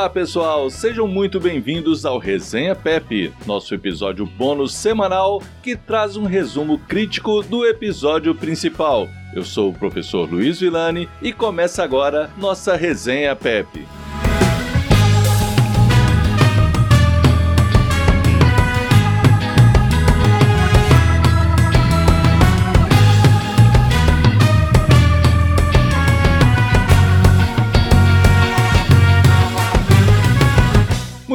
Olá pessoal, sejam muito bem-vindos ao Resenha Pepe, nosso episódio bônus semanal que traz um resumo crítico do episódio principal. Eu sou o professor Luiz Villani e começa agora nossa Resenha Pepe.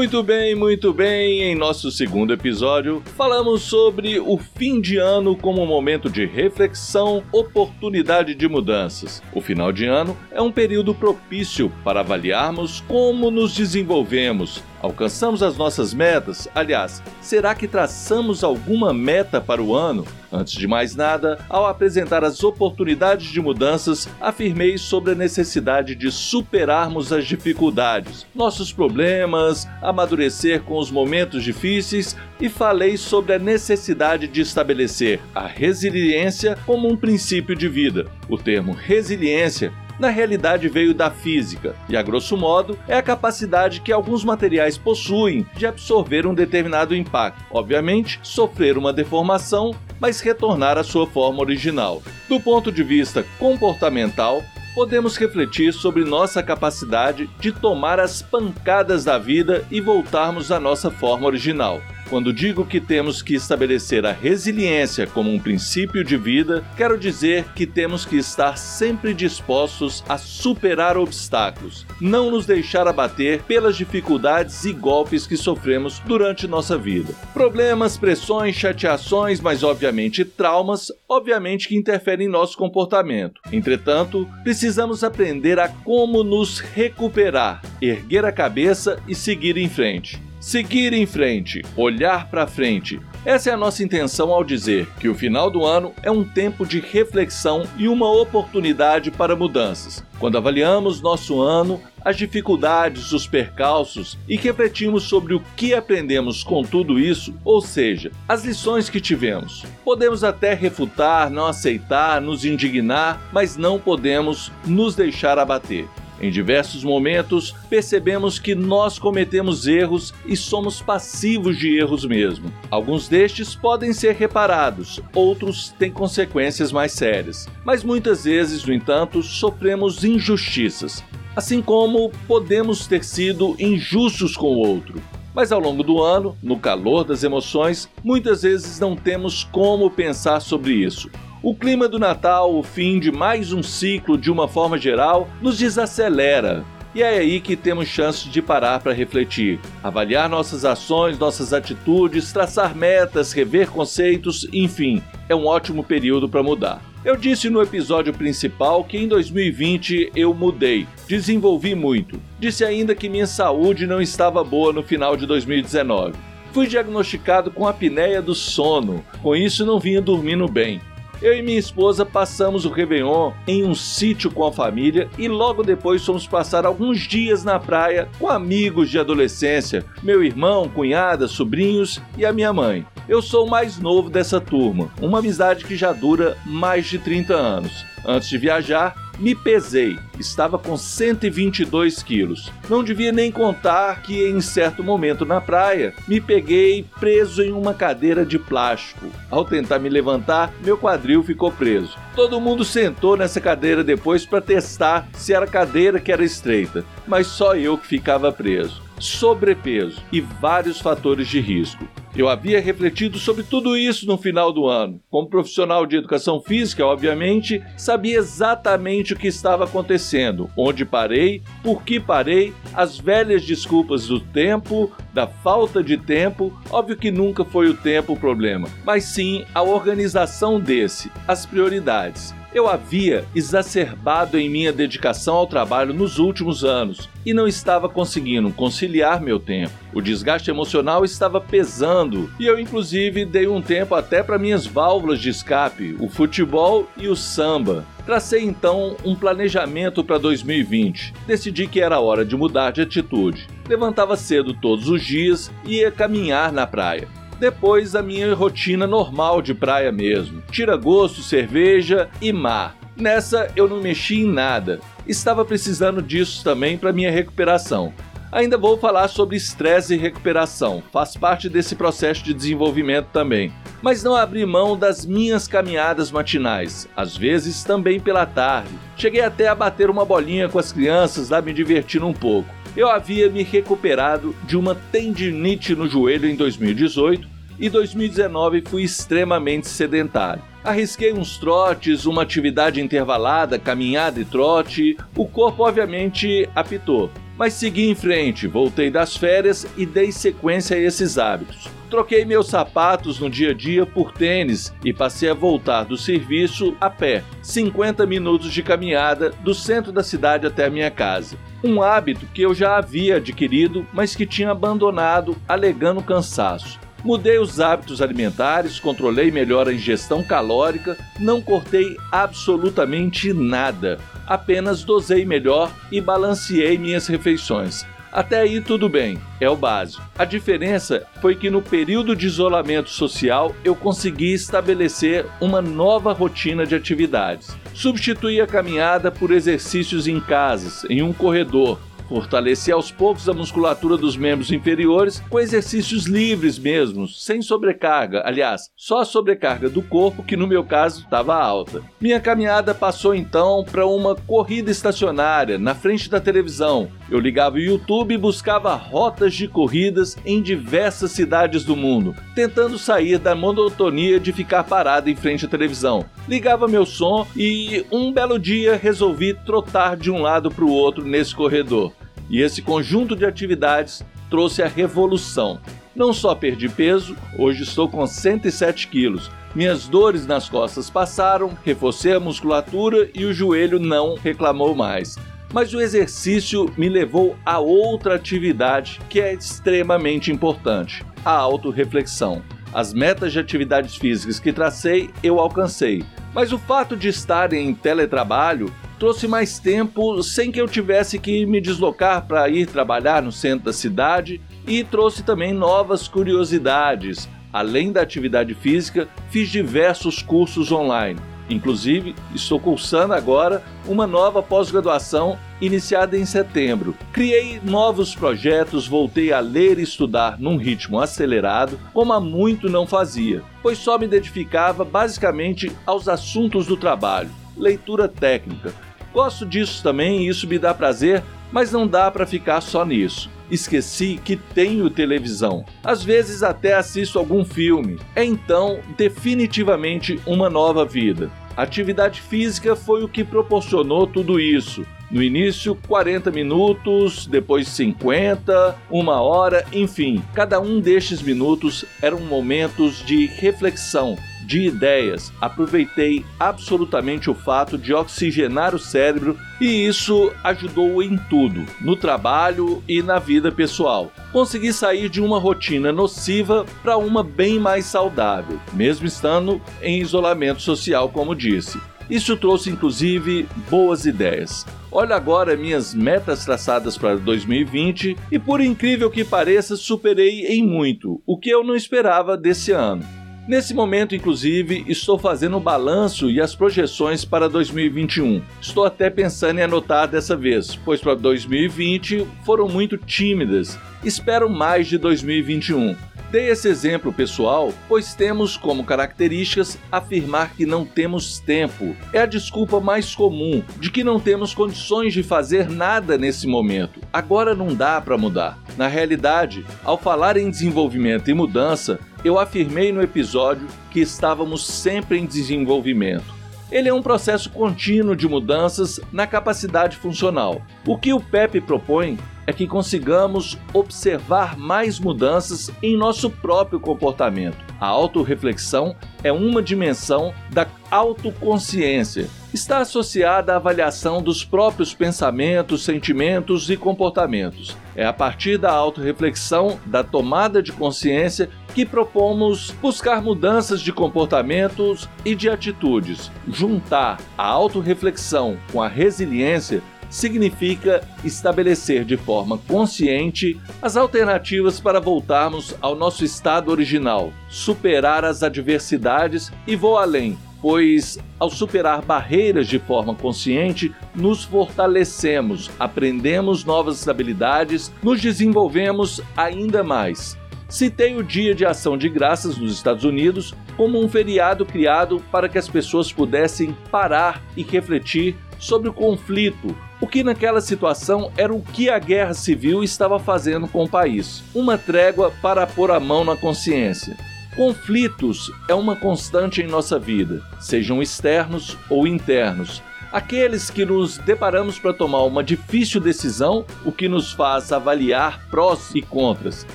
Muito bem, muito bem. Em nosso segundo episódio, falamos sobre o fim de ano como um momento de reflexão, oportunidade de mudanças. O final de ano é um período propício para avaliarmos como nos desenvolvemos, Alcançamos as nossas metas? Aliás, será que traçamos alguma meta para o ano? Antes de mais nada, ao apresentar as oportunidades de mudanças, afirmei sobre a necessidade de superarmos as dificuldades, nossos problemas, amadurecer com os momentos difíceis e falei sobre a necessidade de estabelecer a resiliência como um princípio de vida. O termo resiliência na realidade veio da física, e a grosso modo é a capacidade que alguns materiais possuem de absorver um determinado impacto. Obviamente, sofrer uma deformação, mas retornar à sua forma original. Do ponto de vista comportamental, podemos refletir sobre nossa capacidade de tomar as pancadas da vida e voltarmos à nossa forma original. Quando digo que temos que estabelecer a resiliência como um princípio de vida, quero dizer que temos que estar sempre dispostos a superar obstáculos, não nos deixar abater pelas dificuldades e golpes que sofremos durante nossa vida. Problemas, pressões, chateações, mas obviamente traumas, obviamente que interferem em nosso comportamento. Entretanto, precisamos aprender a como nos recuperar, erguer a cabeça e seguir em frente. Seguir em frente, olhar para frente. Essa é a nossa intenção ao dizer que o final do ano é um tempo de reflexão e uma oportunidade para mudanças. Quando avaliamos nosso ano, as dificuldades, os percalços e refletimos sobre o que aprendemos com tudo isso, ou seja, as lições que tivemos. Podemos até refutar, não aceitar, nos indignar, mas não podemos nos deixar abater. Em diversos momentos, percebemos que nós cometemos erros e somos passivos de erros mesmo. Alguns destes podem ser reparados, outros têm consequências mais sérias. Mas muitas vezes, no entanto, sofremos injustiças, assim como podemos ter sido injustos com o outro. Mas ao longo do ano, no calor das emoções, muitas vezes não temos como pensar sobre isso. O clima do Natal, o fim de mais um ciclo de uma forma geral, nos desacelera. E é aí que temos chance de parar para refletir, avaliar nossas ações, nossas atitudes, traçar metas, rever conceitos, enfim, é um ótimo período para mudar. Eu disse no episódio principal que em 2020 eu mudei, desenvolvi muito. Disse ainda que minha saúde não estava boa no final de 2019. Fui diagnosticado com apneia do sono, com isso não vinha dormindo bem. Eu e minha esposa passamos o Réveillon em um sítio com a família e logo depois fomos passar alguns dias na praia com amigos de adolescência, meu irmão, cunhada, sobrinhos e a minha mãe. Eu sou o mais novo dessa turma, uma amizade que já dura mais de 30 anos. Antes de viajar, me pesei, estava com 122 quilos. Não devia nem contar que em certo momento na praia me peguei preso em uma cadeira de plástico. Ao tentar me levantar, meu quadril ficou preso. Todo mundo sentou nessa cadeira depois para testar se era cadeira que era estreita, mas só eu que ficava preso. Sobrepeso e vários fatores de risco. Eu havia refletido sobre tudo isso no final do ano. Como profissional de educação física, obviamente, sabia exatamente o que estava acontecendo, onde parei, por que parei, as velhas desculpas do tempo, da falta de tempo. Óbvio que nunca foi o tempo o problema, mas sim a organização desse, as prioridades. Eu havia exacerbado em minha dedicação ao trabalho nos últimos anos e não estava conseguindo conciliar meu tempo. O desgaste emocional estava pesando e eu, inclusive, dei um tempo até para minhas válvulas de escape, o futebol e o samba. Tracei então um planejamento para 2020. Decidi que era hora de mudar de atitude. Levantava cedo todos os dias e ia caminhar na praia. Depois a minha rotina normal de praia mesmo: tira gosto, cerveja e mar. Nessa eu não mexi em nada. Estava precisando disso também para minha recuperação. Ainda vou falar sobre estresse e recuperação, faz parte desse processo de desenvolvimento também. Mas não abri mão das minhas caminhadas matinais, às vezes também pela tarde. Cheguei até a bater uma bolinha com as crianças, lá me divertindo um pouco. Eu havia me recuperado de uma tendinite no joelho em 2018 e 2019 fui extremamente sedentário. Arrisquei uns trotes, uma atividade intervalada, caminhada e trote. O corpo obviamente apitou, mas segui em frente, voltei das férias e dei sequência a esses hábitos. Troquei meus sapatos no dia a dia por tênis e passei a voltar do serviço a pé, 50 minutos de caminhada do centro da cidade até a minha casa. Um hábito que eu já havia adquirido, mas que tinha abandonado alegando cansaço. Mudei os hábitos alimentares, controlei melhor a ingestão calórica, não cortei absolutamente nada, apenas dosei melhor e balanceei minhas refeições. Até aí tudo bem, é o básico. A diferença foi que no período de isolamento social eu consegui estabelecer uma nova rotina de atividades. Substituí a caminhada por exercícios em casas, em um corredor, Fortalecer aos poucos a musculatura dos membros inferiores com exercícios livres mesmo, sem sobrecarga. Aliás, só a sobrecarga do corpo, que no meu caso estava alta. Minha caminhada passou então para uma corrida estacionária na frente da televisão. Eu ligava o YouTube e buscava rotas de corridas em diversas cidades do mundo, tentando sair da monotonia de ficar parado em frente à televisão. Ligava meu som e um belo dia resolvi trotar de um lado para o outro nesse corredor. E esse conjunto de atividades trouxe a revolução. Não só perdi peso, hoje estou com 107 quilos. Minhas dores nas costas passaram, reforcei a musculatura e o joelho não reclamou mais. Mas o exercício me levou a outra atividade que é extremamente importante: a autorreflexão. As metas de atividades físicas que tracei, eu alcancei. Mas o fato de estar em teletrabalho trouxe mais tempo sem que eu tivesse que me deslocar para ir trabalhar no centro da cidade e trouxe também novas curiosidades. Além da atividade física, fiz diversos cursos online. Inclusive, estou cursando agora uma nova pós-graduação iniciada em setembro. Criei novos projetos, voltei a ler e estudar num ritmo acelerado, como há muito não fazia, pois só me dedificava basicamente aos assuntos do trabalho, leitura técnica, Gosto disso também e isso me dá prazer, mas não dá para ficar só nisso. Esqueci que tenho televisão. Às vezes até assisto algum filme. É então definitivamente uma nova vida. atividade física foi o que proporcionou tudo isso. No início, 40 minutos, depois 50, uma hora, enfim, cada um destes minutos eram momentos de reflexão, de ideias. Aproveitei absolutamente o fato de oxigenar o cérebro e isso ajudou em tudo, no trabalho e na vida pessoal. Consegui sair de uma rotina nociva para uma bem mais saudável, mesmo estando em isolamento social, como disse. Isso trouxe inclusive boas ideias. Olha agora minhas metas traçadas para 2020 e, por incrível que pareça, superei em muito, o que eu não esperava desse ano. Nesse momento, inclusive, estou fazendo o balanço e as projeções para 2021. Estou até pensando em anotar dessa vez, pois para 2020 foram muito tímidas. Espero mais de 2021. Dei esse exemplo pessoal, pois temos como características afirmar que não temos tempo. É a desculpa mais comum de que não temos condições de fazer nada nesse momento. Agora não dá para mudar. Na realidade, ao falar em desenvolvimento e mudança, eu afirmei no episódio que estávamos sempre em desenvolvimento. Ele é um processo contínuo de mudanças na capacidade funcional. O que o PEP propõe é que consigamos observar mais mudanças em nosso próprio comportamento. A autorreflexão é uma dimensão da autoconsciência. Está associada à avaliação dos próprios pensamentos, sentimentos e comportamentos. É a partir da autorreflexão, da tomada de consciência, que propomos buscar mudanças de comportamentos e de atitudes. Juntar a autorreflexão com a resiliência significa estabelecer de forma consciente as alternativas para voltarmos ao nosso estado original, superar as adversidades e vou além, pois ao superar barreiras de forma consciente, nos fortalecemos, aprendemos novas habilidades, nos desenvolvemos ainda mais. Citei o Dia de Ação de Graças nos Estados Unidos como um feriado criado para que as pessoas pudessem parar e refletir sobre o conflito, o que naquela situação era o que a guerra civil estava fazendo com o país. Uma trégua para pôr a mão na consciência. Conflitos é uma constante em nossa vida, sejam externos ou internos. Aqueles que nos deparamos para tomar uma difícil decisão, o que nos faz avaliar prós e contras.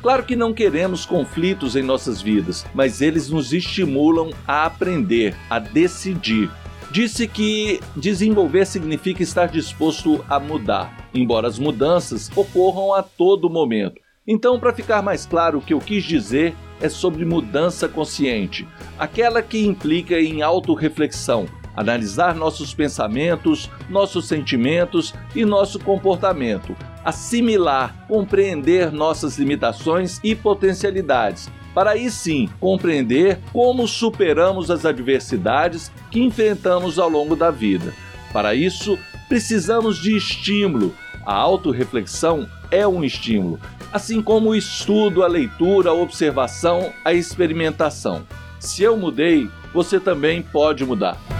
Claro que não queremos conflitos em nossas vidas, mas eles nos estimulam a aprender, a decidir. Disse que desenvolver significa estar disposto a mudar, embora as mudanças ocorram a todo momento. Então, para ficar mais claro, o que eu quis dizer é sobre mudança consciente, aquela que implica em autorreflexão, analisar nossos pensamentos, nossos sentimentos e nosso comportamento, assimilar, compreender nossas limitações e potencialidades, para aí sim compreender como superamos as adversidades que enfrentamos ao longo da vida. Para isso, precisamos de estímulo. A autorreflexão é um estímulo, assim como o estudo, a leitura, a observação, a experimentação. Se eu mudei, você também pode mudar.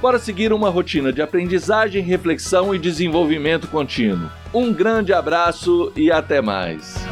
Bora seguir uma rotina de aprendizagem, reflexão e desenvolvimento contínuo. Um grande abraço e até mais.